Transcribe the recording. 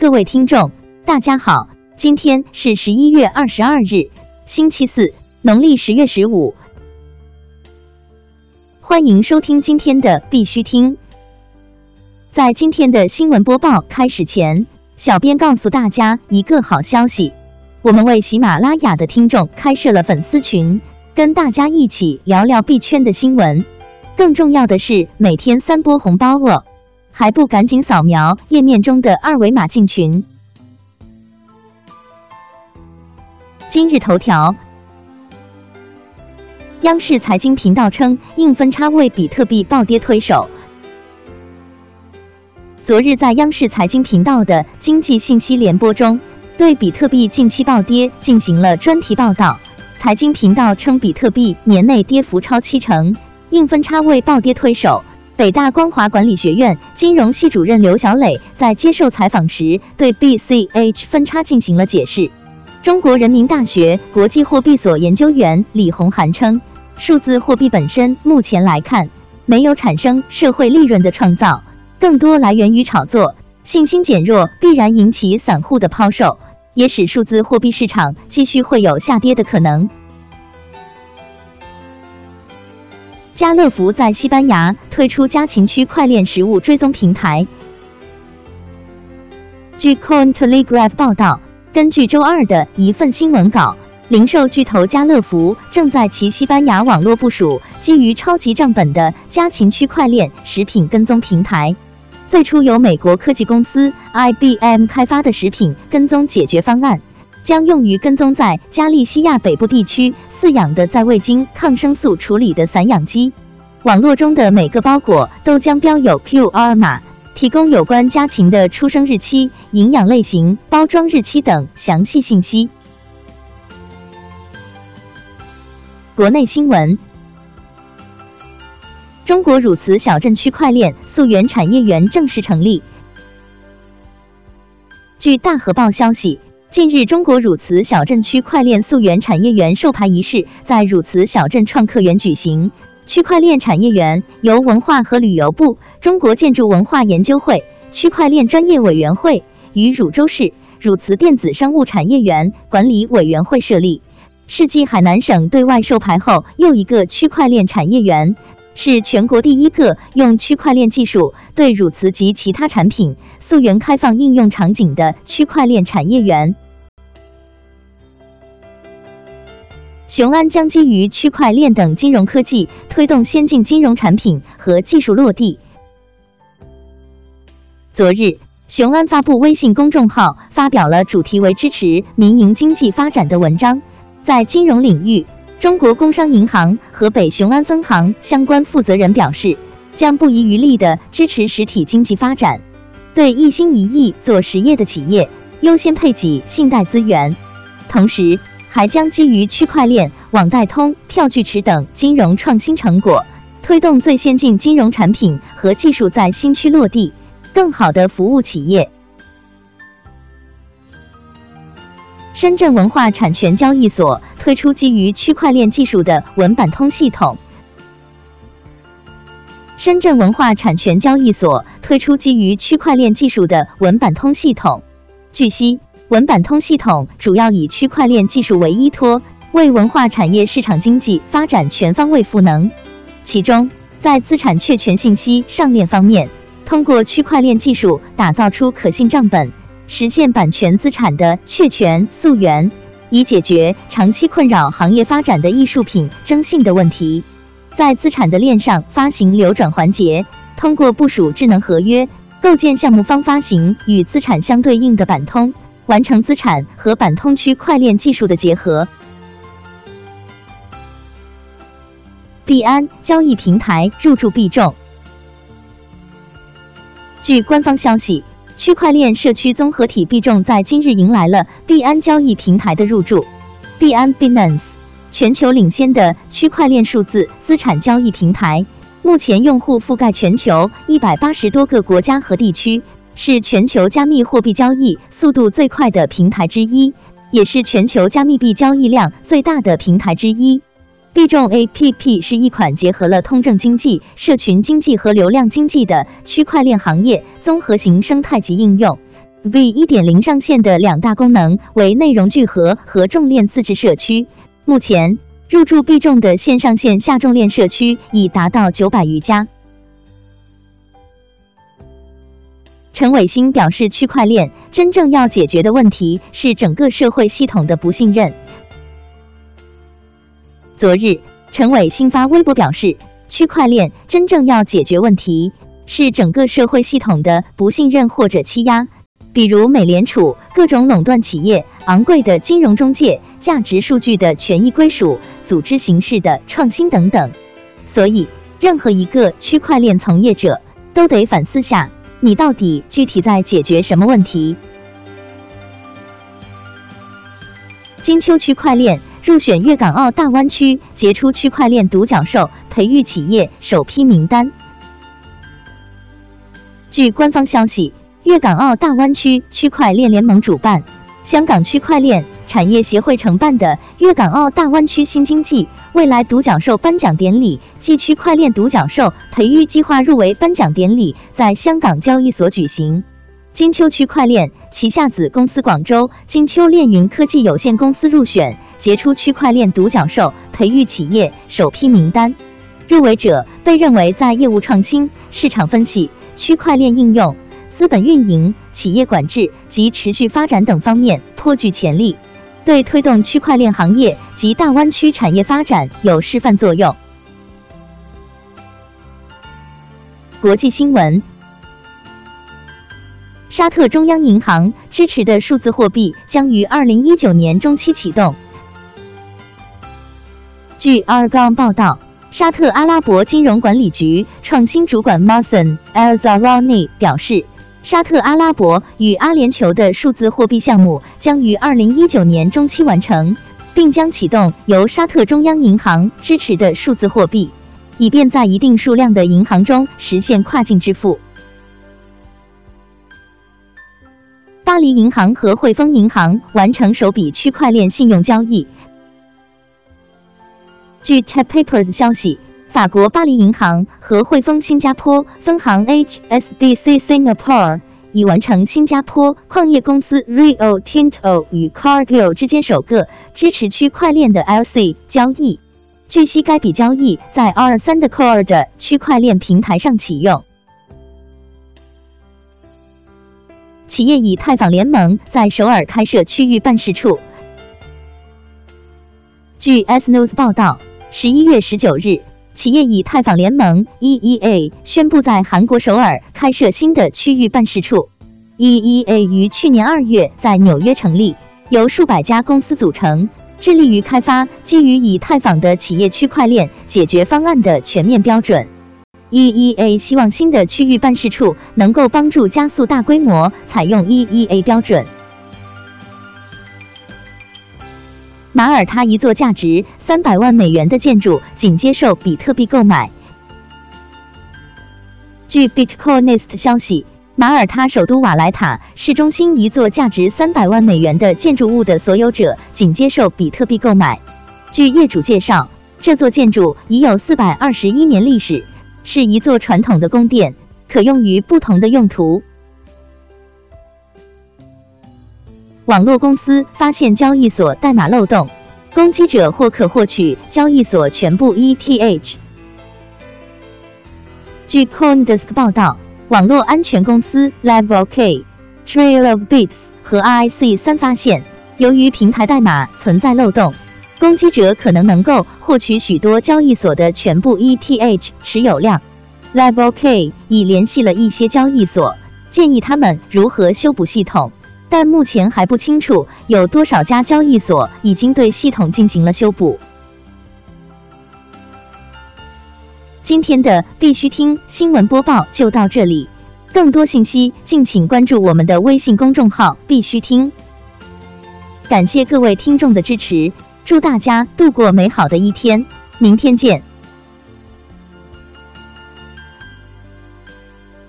各位听众，大家好，今天是十一月二十二日，星期四，农历十月十五。欢迎收听今天的必须听。在今天的新闻播报开始前，小编告诉大家一个好消息，我们为喜马拉雅的听众开设了粉丝群，跟大家一起聊聊币圈的新闻。更重要的是，每天三波红包哦！还不赶紧扫描页面中的二维码进群？今日头条，央视财经频道称，硬分叉为比特币暴跌推手。昨日在央视财经频道的经济信息联播中，对比特币近期暴跌进行了专题报道。财经频道称，比特币年内跌幅超七成。硬分叉为暴跌推手。北大光华管理学院金融系主任刘小磊在接受采访时，对 BCH 分叉进行了解释。中国人民大学国际货币所研究员李红涵称，数字货币本身目前来看，没有产生社会利润的创造，更多来源于炒作，信心减弱必然引起散户的抛售，也使数字货币市场继续会有下跌的可能。家乐福在西班牙推出家禽区块链实物追踪平台。据 Cointelegraph 报道，根据周二的一份新闻稿，零售巨头家乐福正在其西班牙网络部署基于超级账本的家禽区块链食品跟踪平台。最初由美国科技公司 IBM 开发的食品跟踪解决方案，将用于跟踪在加利西亚北部地区。饲养的在未经抗生素处理的散养鸡，网络中的每个包裹都将标有 QR 码，提供有关家禽的出生日期、营养类型、包装日期等详细信息。国内新闻：中国乳瓷小镇区块链溯源产业园正式成立。据大河报消息。近日，中国汝瓷小镇区块链溯源产业园授牌仪式在汝瓷小镇创客园举行。区块链产业园由文化和旅游部、中国建筑文化研究会、区块链专业委员会与汝州市汝瓷电子商务产业园管理委员会设立，是继海南省对外授牌后又一个区块链产业园，是全国第一个用区块链技术对乳瓷及其他产品。溯源开放应用场景的区块链产业园，雄安将基于区块链等金融科技，推动先进金融产品和技术落地。昨日，雄安发布微信公众号，发表了主题为“支持民营经济发展”的文章。在金融领域，中国工商银行河北雄安分行相关负责人表示，将不遗余力的支持实体经济发展。对一心一意做实业的企业优先配给信贷资源，同时还将基于区块链、网贷通、票据池等金融创新成果，推动最先进金融产品和技术在新区落地，更好的服务企业。深圳文化产权交易所推出基于区块链技术的文版通系统。深圳文化产权交易所推出基于区块链技术的文版通系统。据悉，文版通系统主要以区块链技术为依托，为文化产业市场经济发展全方位赋能。其中，在资产确权信息上链方面，通过区块链技术打造出可信账本，实现版权资产的确权溯源，以解决长期困扰行业发展的艺术品征信的问题。在资产的链上发行流转环节，通过部署智能合约，构建项目方发行与资产相对应的板通，完成资产和板通区块链技术的结合。币安交易平台入驻币众。据官方消息，区块链社区综合体币众在今日迎来了币安交易平台的入驻。币安 Binance。全球领先的区块链数字资产交易平台，目前用户覆盖全球一百八十多个国家和地区，是全球加密货币交易速度最快的平台之一，也是全球加密币交易量最大的平台之一。币众 APP 是一款结合了通证经济、社群经济和流量经济的区块链行业综合型生态级应用。V 1.0上线的两大功能为内容聚合和重链自治社区。目前，入驻必众的线上线下重链社区已达到九百余家。陈伟星表示，区块链真正要解决的问题是整个社会系统的不信任。昨日，陈伟新发微博表示，区块链真正要解决问题是整个社会系统的不信任或者欺压，比如美联储、各种垄断企业、昂贵的金融中介、价值数据的权益归属、组织形式的创新等等。所以，任何一个区块链从业者都得反思下。你到底具体在解决什么问题？金秋区块链入选粤港澳大湾区杰出区块链独角兽培育企业首批名单。据官方消息，粤港澳大湾区区块链联盟主办，香港区块链产业协会承办的粤港澳大湾区新经济。未来独角兽颁奖典礼暨区块链独角兽培育计划入围颁奖典礼在香港交易所举行。金秋区块链旗下子公司广州金秋链云科技有限公司入选杰出区块链独角兽培育企业首批名单。入围者被认为在业务创新、市场分析、区块链应用、资本运营、企业管制及持续发展等方面颇具潜力。对推动区块链行业及大湾区产业发展有示范作用。国际新闻：沙特中央银行支持的数字货币将于二零一九年中期启动。据 Argon 报道，沙特阿拉伯金融管理局创新主管 Mason Elzarani 表示。沙特阿拉伯与阿联酋的数字货币项目将于二零一九年中期完成，并将启动由沙特中央银行支持的数字货币，以便在一定数量的银行中实现跨境支付。巴黎银行和汇丰银行完成首笔区块链信用交易。据 Tap Papers 消息。法国巴黎银行和汇丰新加坡分行 HSBC Singapore 已完成新加坡矿业公司 Rio Tinto 与 Cargill 之间首个支持区块链的 LC 交易。据悉，该笔交易在 R3 的 Core 的区块链平台上启用。企业以太坊联盟在首尔开设区域办事处。据 S News 报道，十一月十九日。企业以太坊联盟 （EEA） 宣布在韩国首尔开设新的区域办事处。EEA 于去年二月在纽约成立，由数百家公司组成，致力于开发基于以太坊的企业区块链解决方案的全面标准。EEA 希望新的区域办事处能够帮助加速大规模采用 EEA 标准。马耳他一座价值三百万美元的建筑仅接受比特币购买。据 Bitcoinist 消息，马耳他首都瓦莱塔市中心一座价值三百万美元的建筑物的所有者仅接受比特币购买。据业主介绍，这座建筑已有四百二十一年历史，是一座传统的宫殿，可用于不同的用途。网络公司发现交易所代码漏洞，攻击者或可获取交易所全部 ETH。据 CoinDesk 报道，网络安全公司 Level K、Trail of Bits 和 I C 三发现，由于平台代码存在漏洞，攻击者可能能够获取许多交易所的全部 ETH 持有量。Level K 已联系了一些交易所，建议他们如何修补系统。但目前还不清楚有多少家交易所已经对系统进行了修补。今天的必须听新闻播报就到这里，更多信息敬请关注我们的微信公众号“必须听”。感谢各位听众的支持，祝大家度过美好的一天，明天见。